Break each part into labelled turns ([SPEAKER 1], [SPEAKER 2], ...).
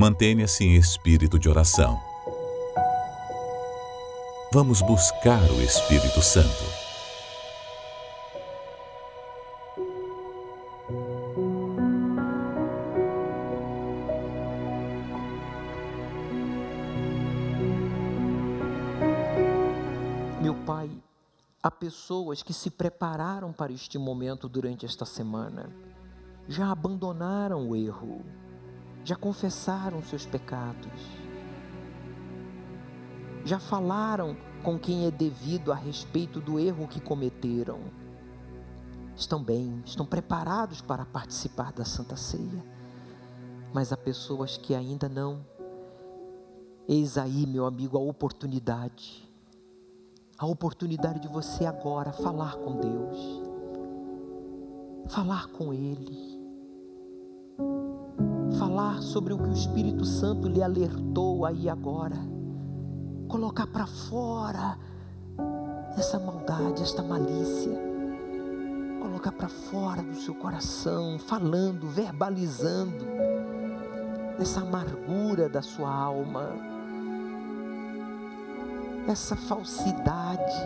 [SPEAKER 1] Mantenha-se em espírito de oração. Vamos buscar o Espírito Santo.
[SPEAKER 2] Meu Pai, há pessoas que se prepararam para este momento durante esta semana, já abandonaram o erro, já confessaram seus pecados, já falaram com quem é devido a respeito do erro que cometeram. Estão bem, estão preparados para participar da Santa Ceia, mas há pessoas que ainda não. Eis aí, meu amigo, a oportunidade, a oportunidade de você agora falar com Deus, falar com Ele falar sobre o que o Espírito Santo lhe alertou aí agora. Colocar para fora essa maldade, esta malícia. Colocar para fora do seu coração, falando, verbalizando essa amargura da sua alma, essa falsidade.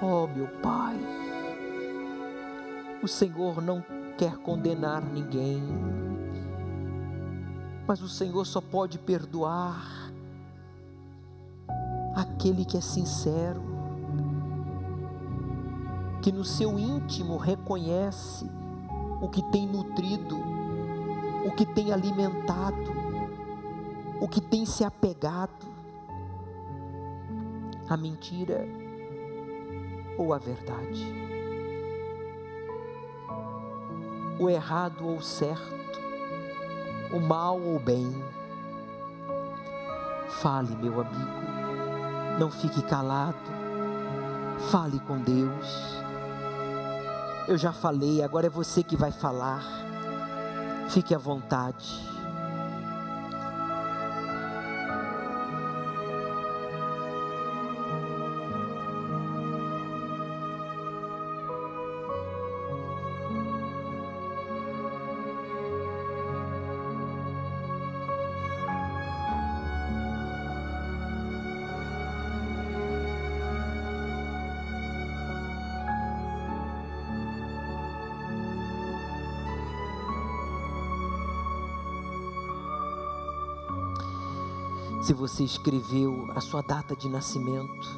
[SPEAKER 2] Oh, meu Pai, o Senhor não quer condenar ninguém, mas o Senhor só pode perdoar aquele que é sincero, que no seu íntimo reconhece o que tem nutrido, o que tem alimentado, o que tem se apegado, a mentira ou a verdade. o errado ou o certo, o mal ou o bem. Fale, meu amigo, não fique calado, fale com Deus. Eu já falei, agora é você que vai falar. Fique à vontade. Se você escreveu a sua data de nascimento,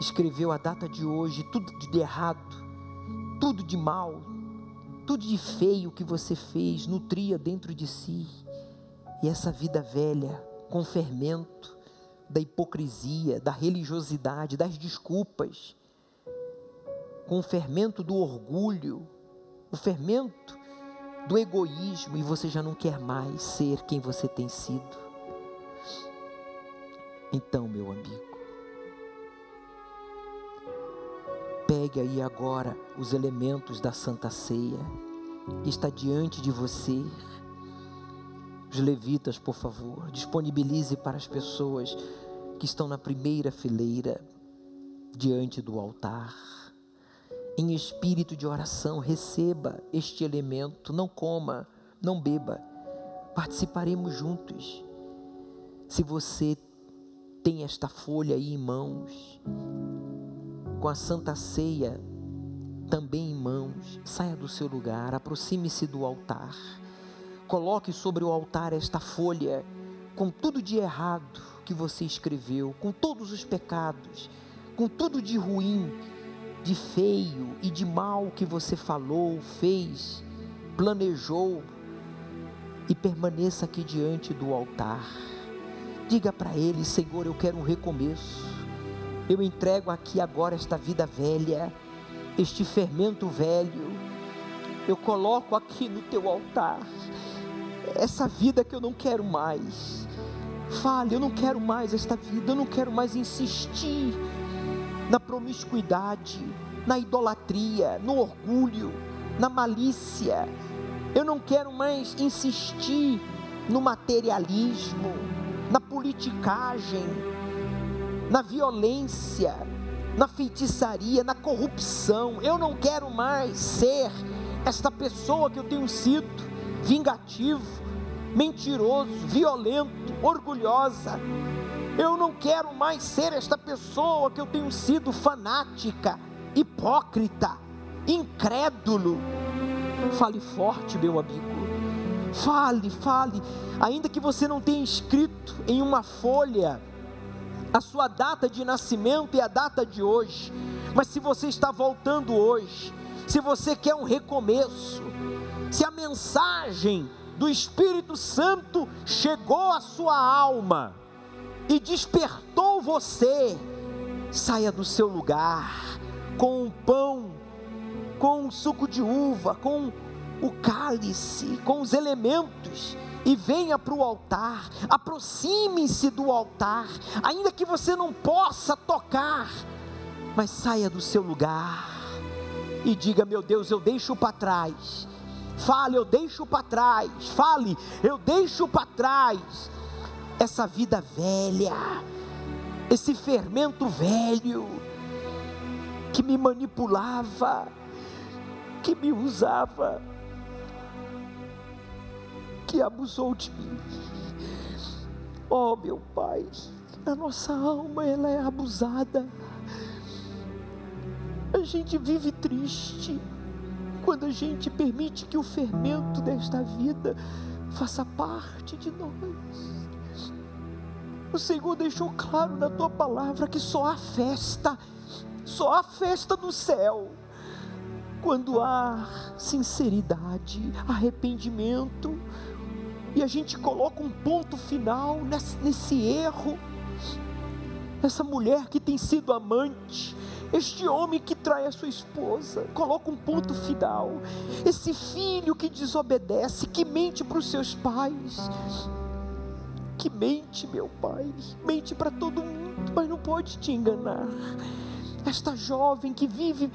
[SPEAKER 2] escreveu a data de hoje, tudo de errado, tudo de mal, tudo de feio que você fez, nutria dentro de si, e essa vida velha, com fermento da hipocrisia, da religiosidade, das desculpas, com o fermento do orgulho, o fermento do egoísmo, e você já não quer mais ser quem você tem sido. Então, meu amigo, pegue aí agora os elementos da Santa Ceia que está diante de você. Os levitas, por favor, disponibilize para as pessoas que estão na primeira fileira diante do altar. Em espírito de oração, receba este elemento, não coma, não beba. Participaremos juntos. Se você tem esta folha aí em mãos, com a Santa Ceia também em mãos, saia do seu lugar, aproxime-se do altar, coloque sobre o altar esta folha com tudo de errado que você escreveu, com todos os pecados, com tudo de ruim, de feio e de mal que você falou, fez, planejou, e permaneça aqui diante do altar Diga para Ele: Senhor, eu quero um recomeço. Eu entrego aqui agora esta vida velha, este fermento velho. Eu coloco aqui no teu altar essa vida que eu não quero mais. Fale, eu não quero mais esta vida, eu não quero mais insistir na promiscuidade, na idolatria, no orgulho, na malícia. Eu não quero mais insistir no materialismo na politicagem, na violência, na feitiçaria, na corrupção. Eu não quero mais ser esta pessoa que eu tenho sido, vingativo, mentiroso, violento, orgulhosa. Eu não quero mais ser esta pessoa que eu tenho sido fanática, hipócrita, incrédulo. Fale forte, meu amigo. Fale, fale. Ainda que você não tenha escrito em uma folha a sua data de nascimento e a data de hoje, mas se você está voltando hoje, se você quer um recomeço, se a mensagem do Espírito Santo chegou à sua alma e despertou você, saia do seu lugar com um pão, com um suco de uva, com o cálice, com os elementos e venha para o altar, aproxime-se do altar, ainda que você não possa tocar, mas saia do seu lugar e diga: Meu Deus, eu deixo para trás. Fale, eu deixo para trás. Fale, eu deixo para trás essa vida velha, esse fermento velho que me manipulava, que me usava que abusou de mim. Oh, meu Pai, a nossa alma ela é abusada. A gente vive triste quando a gente permite que o fermento desta vida faça parte de nós. O Senhor deixou claro na tua palavra que só há festa, só há festa no céu quando há sinceridade, arrependimento, e a gente coloca um ponto final nesse, nesse erro. Essa mulher que tem sido amante, este homem que trai a sua esposa, coloca um ponto final. Esse filho que desobedece, que mente para os seus pais, que mente, meu pai, mente para todo mundo, mas não pode te enganar. Esta jovem que vive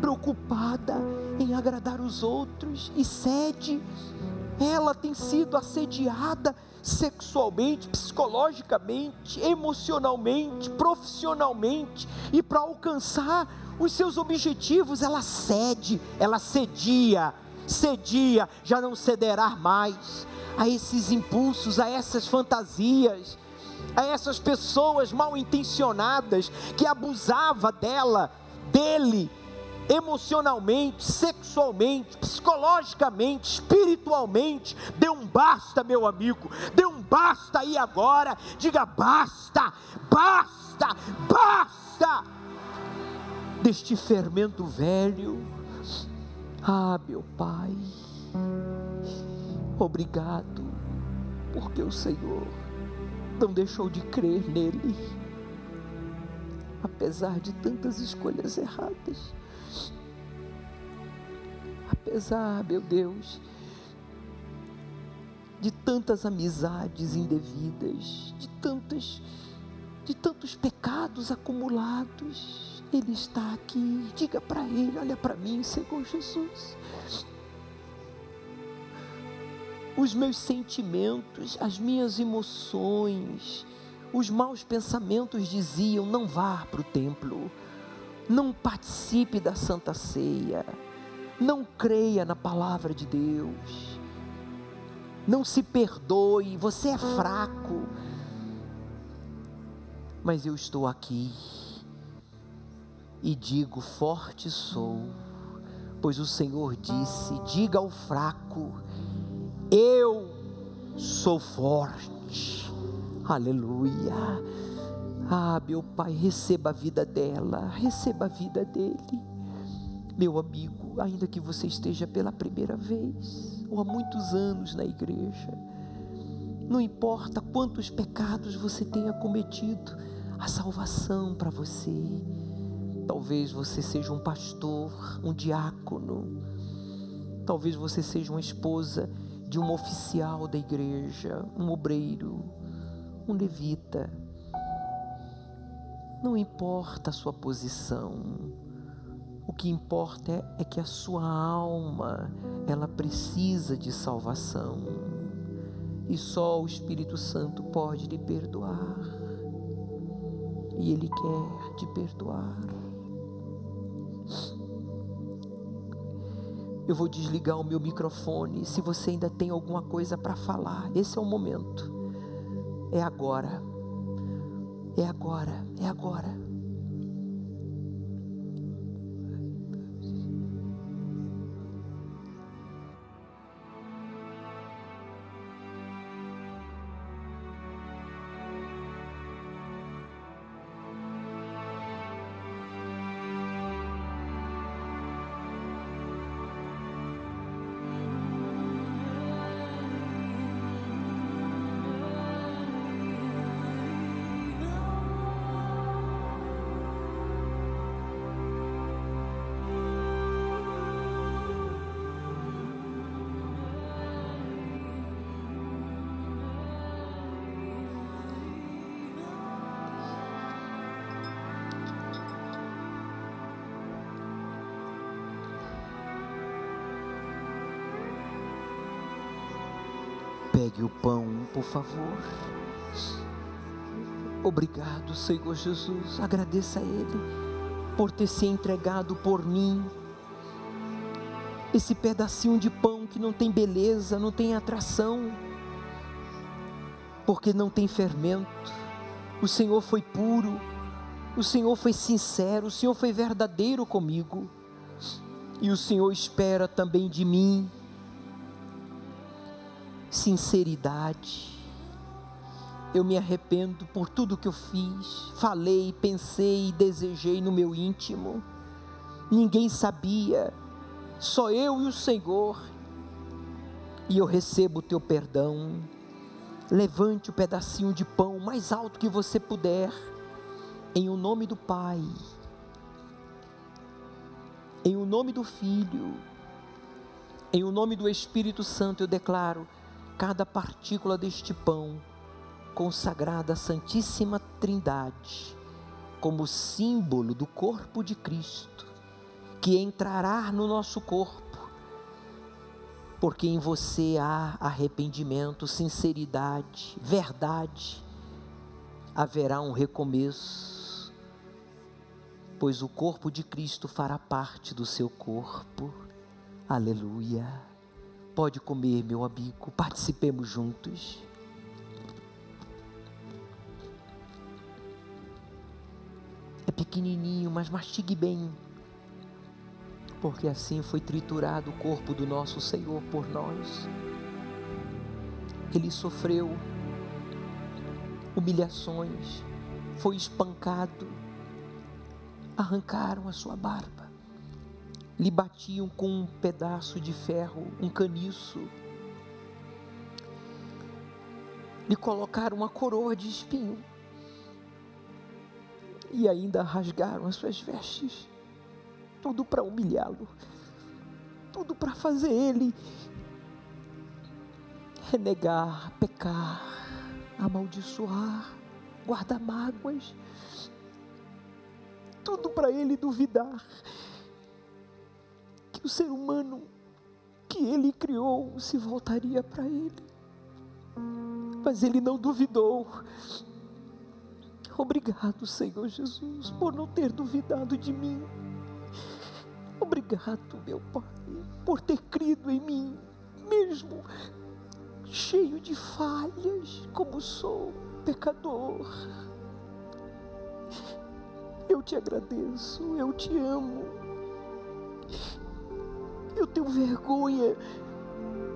[SPEAKER 2] preocupada em agradar os outros e cede ela tem sido assediada sexualmente, psicologicamente, emocionalmente, profissionalmente, e para alcançar os seus objetivos, ela cede, ela cedia, cedia, já não cederá mais a esses impulsos, a essas fantasias, a essas pessoas mal intencionadas que abusava dela, dele, emocionalmente, sexualmente, psicologicamente, espiritualmente. Dê um basta, meu amigo. Dê um basta aí agora. Diga basta, basta, basta. Deste fermento velho. Ah, meu Pai. Obrigado, porque o Senhor não deixou de crer nele, apesar de tantas escolhas erradas apesar, meu Deus, de tantas amizades indevidas, de tantas de tantos pecados acumulados, ele está aqui. Diga para ele, olha para mim, Senhor Jesus. Os meus sentimentos, as minhas emoções, os maus pensamentos diziam: não vá para o templo, não participe da Santa Ceia não creia na palavra de Deus. Não se perdoe, você é fraco. Mas eu estou aqui e digo: forte sou, pois o Senhor disse: diga ao fraco, eu sou forte. Aleluia. Ah, meu Pai, receba a vida dela, receba a vida dele. Meu amigo, ainda que você esteja pela primeira vez ou há muitos anos na igreja, não importa quantos pecados você tenha cometido, a salvação para você. Talvez você seja um pastor, um diácono, talvez você seja uma esposa de um oficial da igreja, um obreiro, um levita. Não importa a sua posição, o que importa é, que a sua alma, ela precisa de salvação. E só o Espírito Santo pode lhe perdoar. E Ele quer te perdoar. Eu vou desligar o meu microfone. Se você ainda tem alguma coisa para falar, esse é o momento. É agora. É agora. É agora. Pegue o pão, por favor. Obrigado, Senhor Jesus. Agradeça a Ele por ter se entregado por mim. Esse pedacinho de pão que não tem beleza, não tem atração, porque não tem fermento. O Senhor foi puro, o Senhor foi sincero, o Senhor foi verdadeiro comigo. E o Senhor espera também de mim sinceridade. Eu me arrependo por tudo que eu fiz, falei, pensei e desejei no meu íntimo. Ninguém sabia, só eu e o Senhor. E eu recebo o teu perdão. Levante o pedacinho de pão mais alto que você puder, em o nome do Pai, em o nome do Filho, em o nome do Espírito Santo, eu declaro cada partícula deste pão consagrada à Santíssima Trindade, como símbolo do corpo de Cristo, que entrará no nosso corpo, porque em você há arrependimento, sinceridade, verdade, haverá um recomeço, pois o corpo de Cristo fará parte do seu corpo. Aleluia. Pode comer, meu amigo, participemos juntos. É pequenininho, mas mastigue bem, porque assim foi triturado o corpo do nosso Senhor por nós. Ele sofreu humilhações, foi espancado, arrancaram a sua barba lhe batiam com um pedaço de ferro, um caniço. Lhe colocaram uma coroa de espinho. E ainda rasgaram as suas vestes. Tudo para humilhá-lo. Tudo para fazer ele renegar, pecar, amaldiçoar, guardar mágoas. Tudo para ele duvidar que o ser humano que ele criou se voltaria para ele. Mas ele não duvidou. Obrigado, Senhor Jesus, por não ter duvidado de mim. Obrigado, meu Pai, por ter crido em mim, mesmo cheio de falhas, como sou, pecador. Eu te agradeço, eu te amo. Tenho vergonha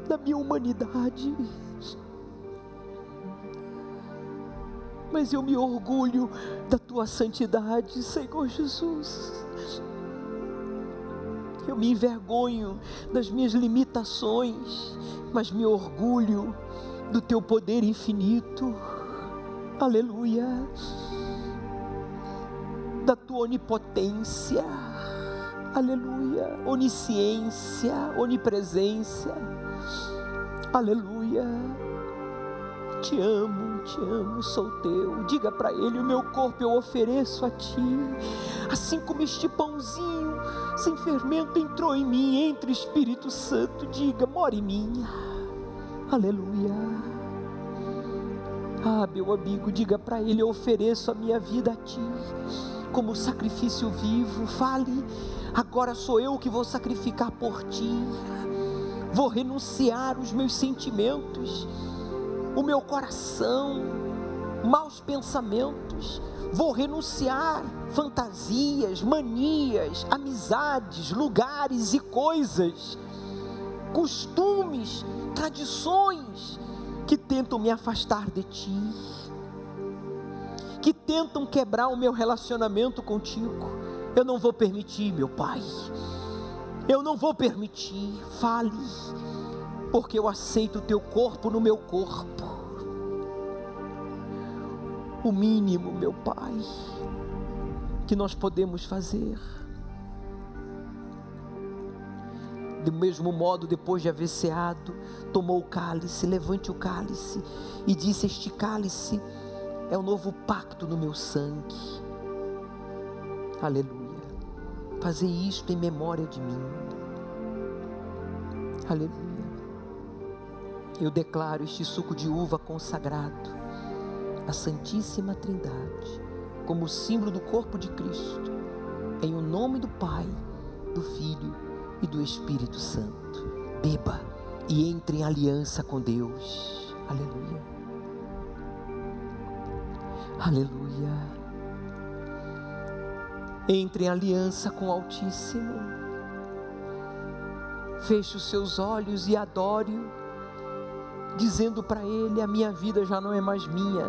[SPEAKER 2] da minha humanidade. Mas eu me orgulho da tua santidade, Senhor Jesus. Eu me envergonho das minhas limitações, mas me orgulho do teu poder infinito. Aleluia. Da tua onipotência aleluia, onisciência, onipresença, aleluia. Te amo, te amo, sou teu. Diga para ele: o meu corpo eu ofereço a ti, assim como este pãozinho sem fermento entrou em mim, entre Espírito Santo. Diga: mora em mim, aleluia, Ah, meu amigo, diga para ele: eu ofereço a minha vida a ti como sacrifício vivo. Fale, agora sou eu que vou sacrificar por ti. Vou renunciar os meus sentimentos, o meu coração, maus pensamentos. Vou renunciar fantasias, manias, amizades, lugares e coisas, costumes, tradições que tentam me afastar de ti, que tentam quebrar o meu relacionamento contigo. Eu não vou permitir, meu Pai. Eu não vou permitir. Fale, porque eu aceito o teu corpo no meu corpo. O mínimo, meu Pai, que nós podemos fazer do mesmo modo, depois de haver ceado, tomou o cálice, levante o cálice e disse: Este cálice é o novo pacto no meu sangue. Aleluia. Fazer isto em memória de mim. Aleluia. Eu declaro este suco de uva consagrado à Santíssima Trindade, como símbolo do corpo de Cristo, em o nome do Pai, do Filho e do Espírito Santo. Beba e entre em aliança com Deus. Aleluia. Aleluia. Entre em aliança com o Altíssimo. Feche os seus olhos e adore-o, dizendo para Ele: A minha vida já não é mais minha.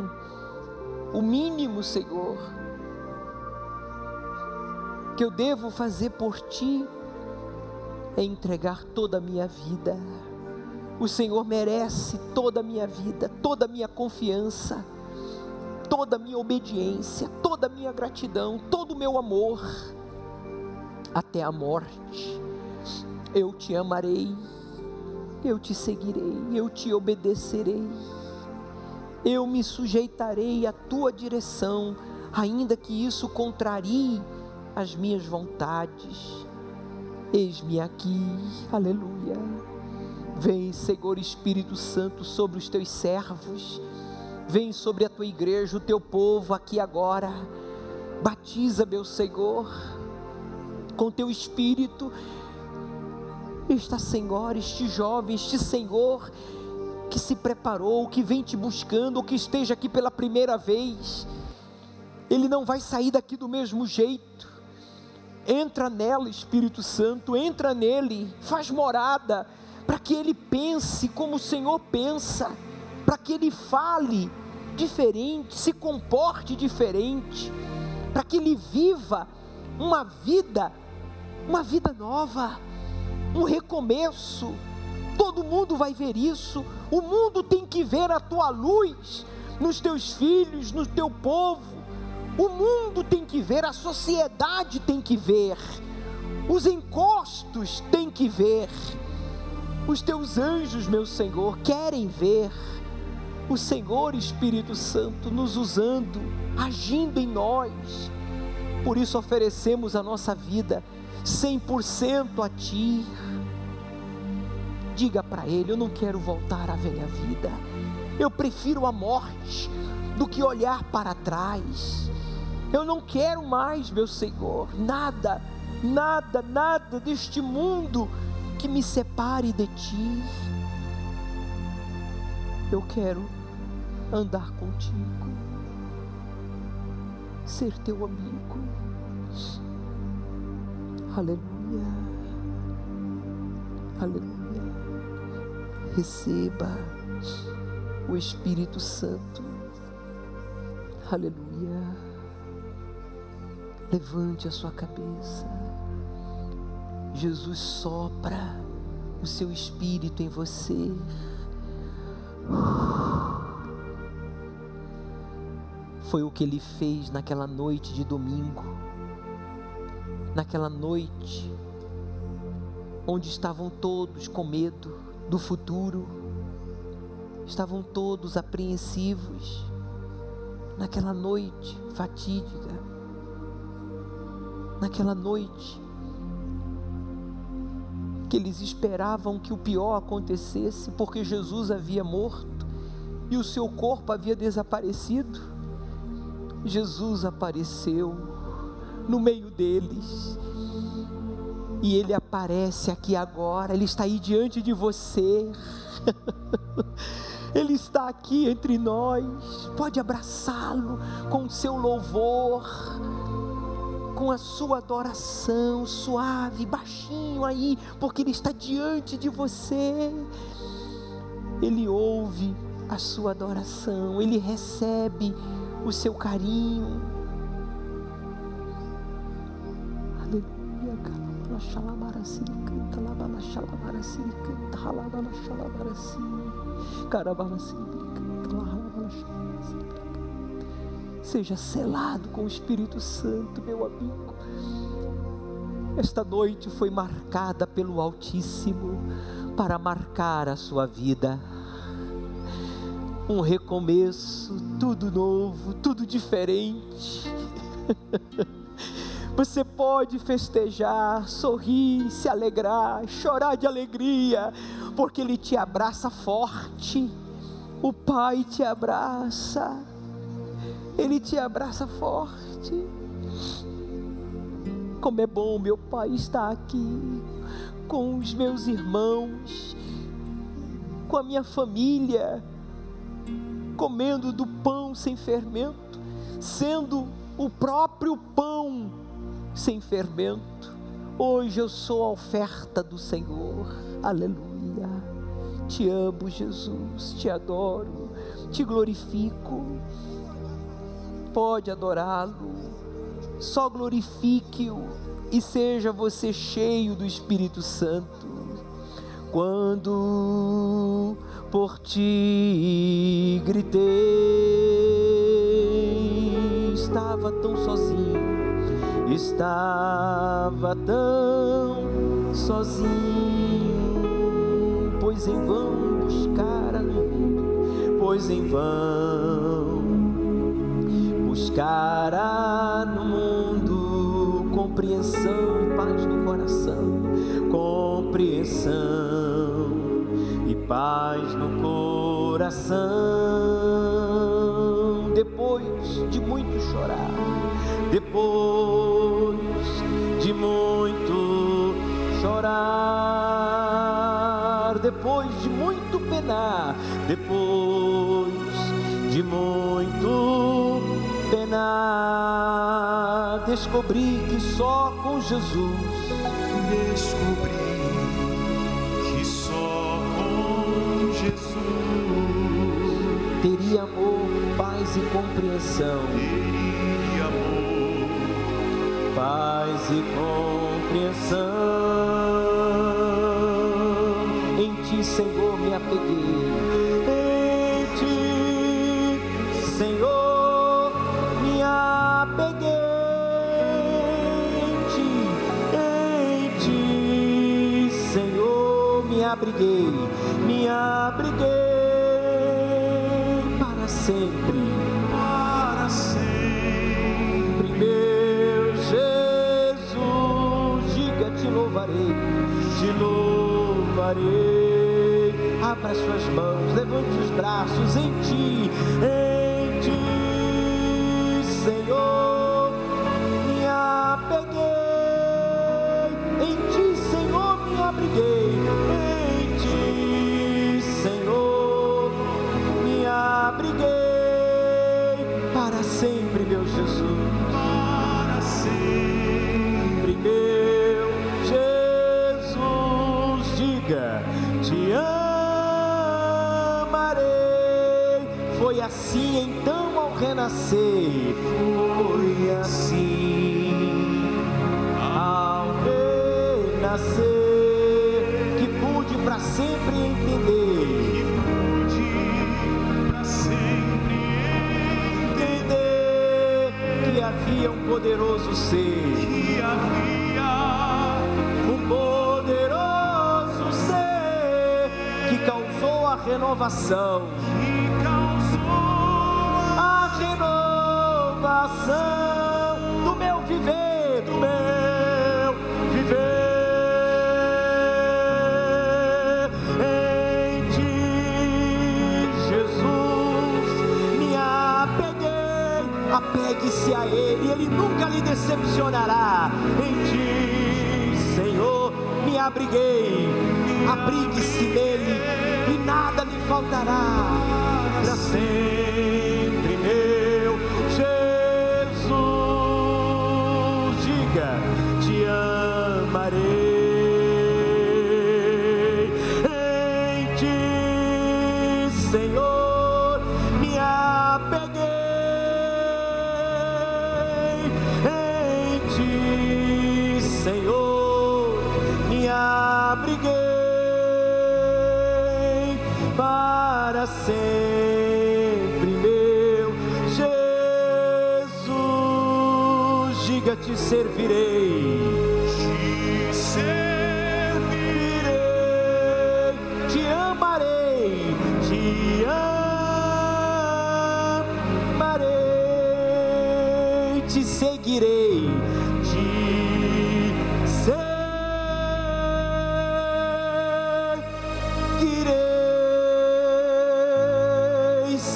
[SPEAKER 2] O mínimo, Senhor, que eu devo fazer por Ti é entregar toda a minha vida. O Senhor merece toda a minha vida, toda a minha confiança, toda a minha obediência, toda a minha gratidão, todo o meu amor, até a morte. Eu te amarei, eu te seguirei, eu te obedecerei, eu me sujeitarei à tua direção, ainda que isso contrarie as minhas vontades Eis-me aqui, aleluia. Vem, Senhor Espírito Santo, sobre os teus servos, vem sobre a tua igreja, o teu povo aqui agora. Batiza, meu Senhor, com teu Espírito. Esta Senhora, este jovem, este Senhor que se preparou, que vem te buscando, que esteja aqui pela primeira vez, ele não vai sair daqui do mesmo jeito Entra nela, Espírito Santo, entra nele, faz morada, para que ele pense como o Senhor pensa, para que ele fale diferente, se comporte diferente, para que ele viva uma vida, uma vida nova, um recomeço. Todo mundo vai ver isso, o mundo tem que ver a tua luz nos teus filhos, no teu povo o mundo tem que ver, a sociedade tem que ver, os encostos têm que ver, os teus anjos, meu Senhor, querem ver o Senhor Espírito Santo nos usando, agindo em nós. Por isso oferecemos a nossa vida 100% a Ti. Diga para Ele: Eu não quero voltar à velha vida, eu prefiro a morte do que olhar para trás. Eu não quero mais, meu Senhor, nada, nada, nada deste mundo que me separe de Ti. Eu quero andar contigo, ser teu amigo. Aleluia, aleluia. Receba o Espírito Santo. Aleluia. Levante a sua cabeça. Jesus sopra o seu espírito em você. Foi o que ele fez naquela noite de domingo. Naquela noite onde estavam todos com medo do futuro, estavam todos apreensivos. Naquela noite fatídica, naquela noite, que eles esperavam que o pior acontecesse, porque Jesus havia morto e o seu corpo havia desaparecido, Jesus apareceu no meio deles. E ele aparece aqui agora, ele está aí diante de você. Ele está aqui entre nós. Pode abraçá-lo com o seu louvor, com a sua adoração suave, baixinho aí, porque Ele está diante de você. Ele ouve a sua adoração, Ele recebe o seu carinho. Aleluia, xalabara xalabara carabala Seja selado com o Espírito Santo, meu amigo. Esta noite foi marcada pelo Altíssimo para marcar a sua vida um recomeço, tudo novo, tudo diferente. Você pode festejar, sorrir, se alegrar, chorar de alegria, porque Ele te abraça forte. O Pai te abraça, Ele te abraça forte. Como é bom, meu Pai, estar aqui com os meus irmãos, com a minha família comendo do pão sem fermento, sendo o próprio pão sem fermento. Hoje eu sou a oferta do Senhor, aleluia. Te amo, Jesus, te adoro, te glorifico. Pode adorá-lo, só glorifique-o e seja você cheio do Espírito Santo. Quando por ti gritei. Estava tão sozinho, estava tão sozinho, pois em vão buscar no mundo, pois em vão buscar no mundo compreensão e paz no coração, compreensão paz no coração. Depois de muito chorar, depois de muito chorar, depois de muito penar, depois de muito descobri que só com Jesus descobri teria amor, paz e compreensão.
[SPEAKER 3] Teria amor,
[SPEAKER 2] paz e compreensão. Em ti, Senhor, me apeguei. Abriguei, me abriguei sempre,
[SPEAKER 3] para sempre.
[SPEAKER 2] Meu Jesus, diga: Te louvarei, te louvarei. Abra suas mãos, levante os braços em ti, ao renascer.
[SPEAKER 3] Foi assim
[SPEAKER 2] ao renascer que pude para sempre entender havia um poderoso ser.
[SPEAKER 3] Que havia
[SPEAKER 2] um poderoso ser que causou a renovação. coração, do meu viver, do meu viver. Em ti, Jesus, me apeguei, apegue-se a Ele, Ele nunca lhe decepcionará. Em ti, Senhor, me abriguei, abrigue-se nele e nada lhe faltará. Para sempre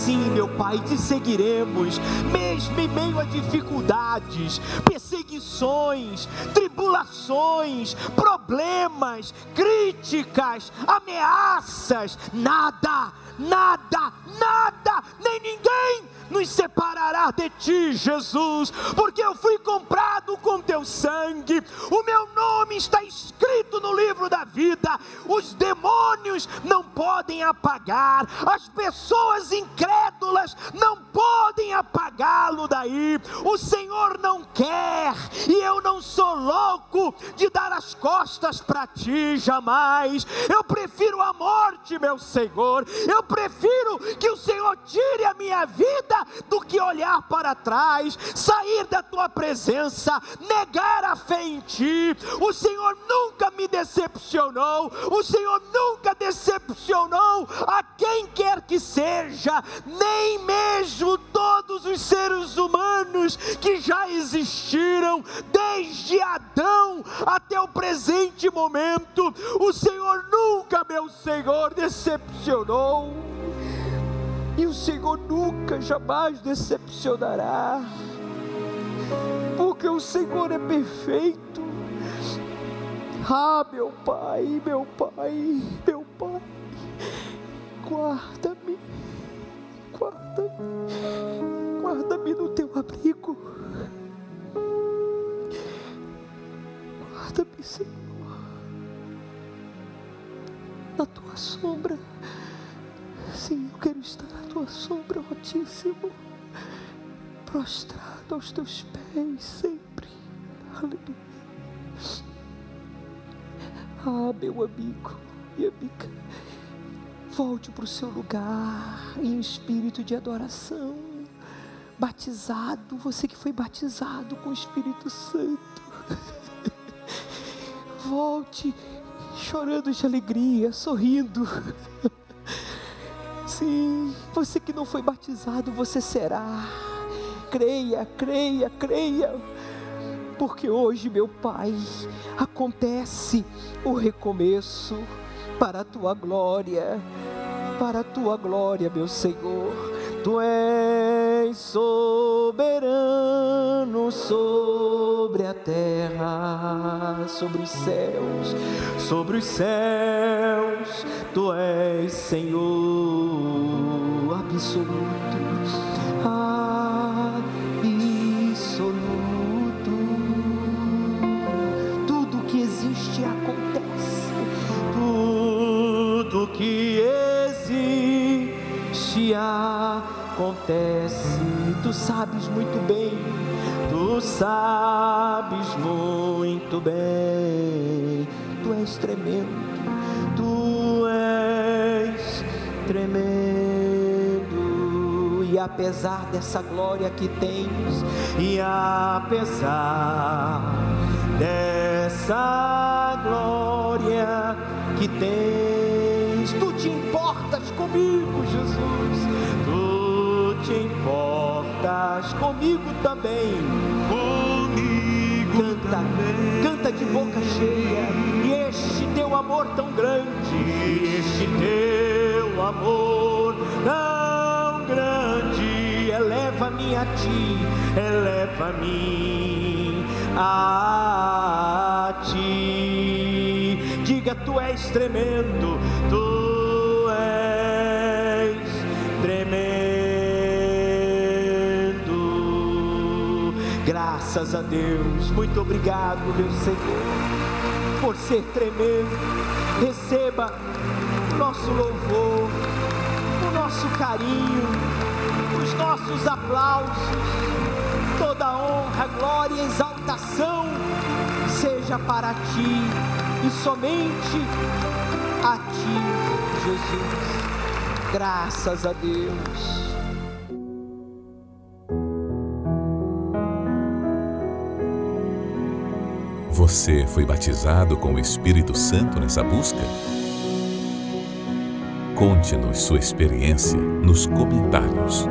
[SPEAKER 2] Sim, meu Pai, te seguiremos, mesmo em meio a dificuldades, perseguições, tribulações, problemas, críticas, ameaças, nada, nada, nada, nem ninguém nos separará de ti, Jesus, porque eu fui comprado com teu sangue, o meu nome está escrito no livro da vida, os demônios não podem apagar, as pessoas incrédulas não podem apagá-lo daí, o Senhor não quer, e eu não sou louco de dar as costas para ti jamais, eu prefiro a morte, meu Senhor, eu prefiro que o Senhor tire a minha vida do que olhar para trás, sair da tua presença, negar a fé em ti. O Senhor nunca me decepcionou, o Senhor nunca decepcionou a quem quer que seja, nem mesmo todos os seres humanos que já existiram, desde Adão até o presente momento. O Senhor nunca, meu Senhor, decepcionou. E o Senhor nunca, jamais decepcionará, porque o Senhor é perfeito. Ah, meu Pai, meu Pai, meu Pai, guarda-me, guarda-me, guarda-me no teu abrigo, guarda-me, Senhor, na tua sombra. Sim, eu quero estar à tua sombra, Altíssimo, prostrado aos teus pés sempre. Aleluia. Ah, meu amigo e amiga, volte para o seu lugar em espírito de adoração. Batizado, você que foi batizado com o Espírito Santo. Volte chorando de alegria, sorrindo. Sim, você que não foi batizado, você será. Creia, creia, creia. Porque hoje, meu Pai, acontece o recomeço para a tua glória, para a tua glória, meu Senhor. Tu és soberano sobre a terra, sobre os céus, sobre os céus. Tu és Senhor absoluto, absoluto. Tudo que existe acontece, tudo que existe acontece. Tu sabes muito bem, tu sabes muito bem. Tu és tremendo, tu és tremendo. E apesar dessa glória que tens, e apesar dessa glória que tens, tu te importas comigo, importas comigo também.
[SPEAKER 3] Comigo
[SPEAKER 2] Canta,
[SPEAKER 3] também.
[SPEAKER 2] canta de boca cheia. E este teu amor tão grande, e este teu amor tão grande, eleva eleva-me a ti, eleva-me a ti. Diga, tu és tremendo, Graças a Deus, muito obrigado, meu Senhor, por ser tremendo. Receba o nosso louvor, o nosso carinho, os nossos aplausos, toda honra, glória e exaltação seja para ti e somente a ti, Jesus. Graças a Deus.
[SPEAKER 1] Você foi batizado com o Espírito Santo nessa busca? Conte-nos sua experiência nos comentários.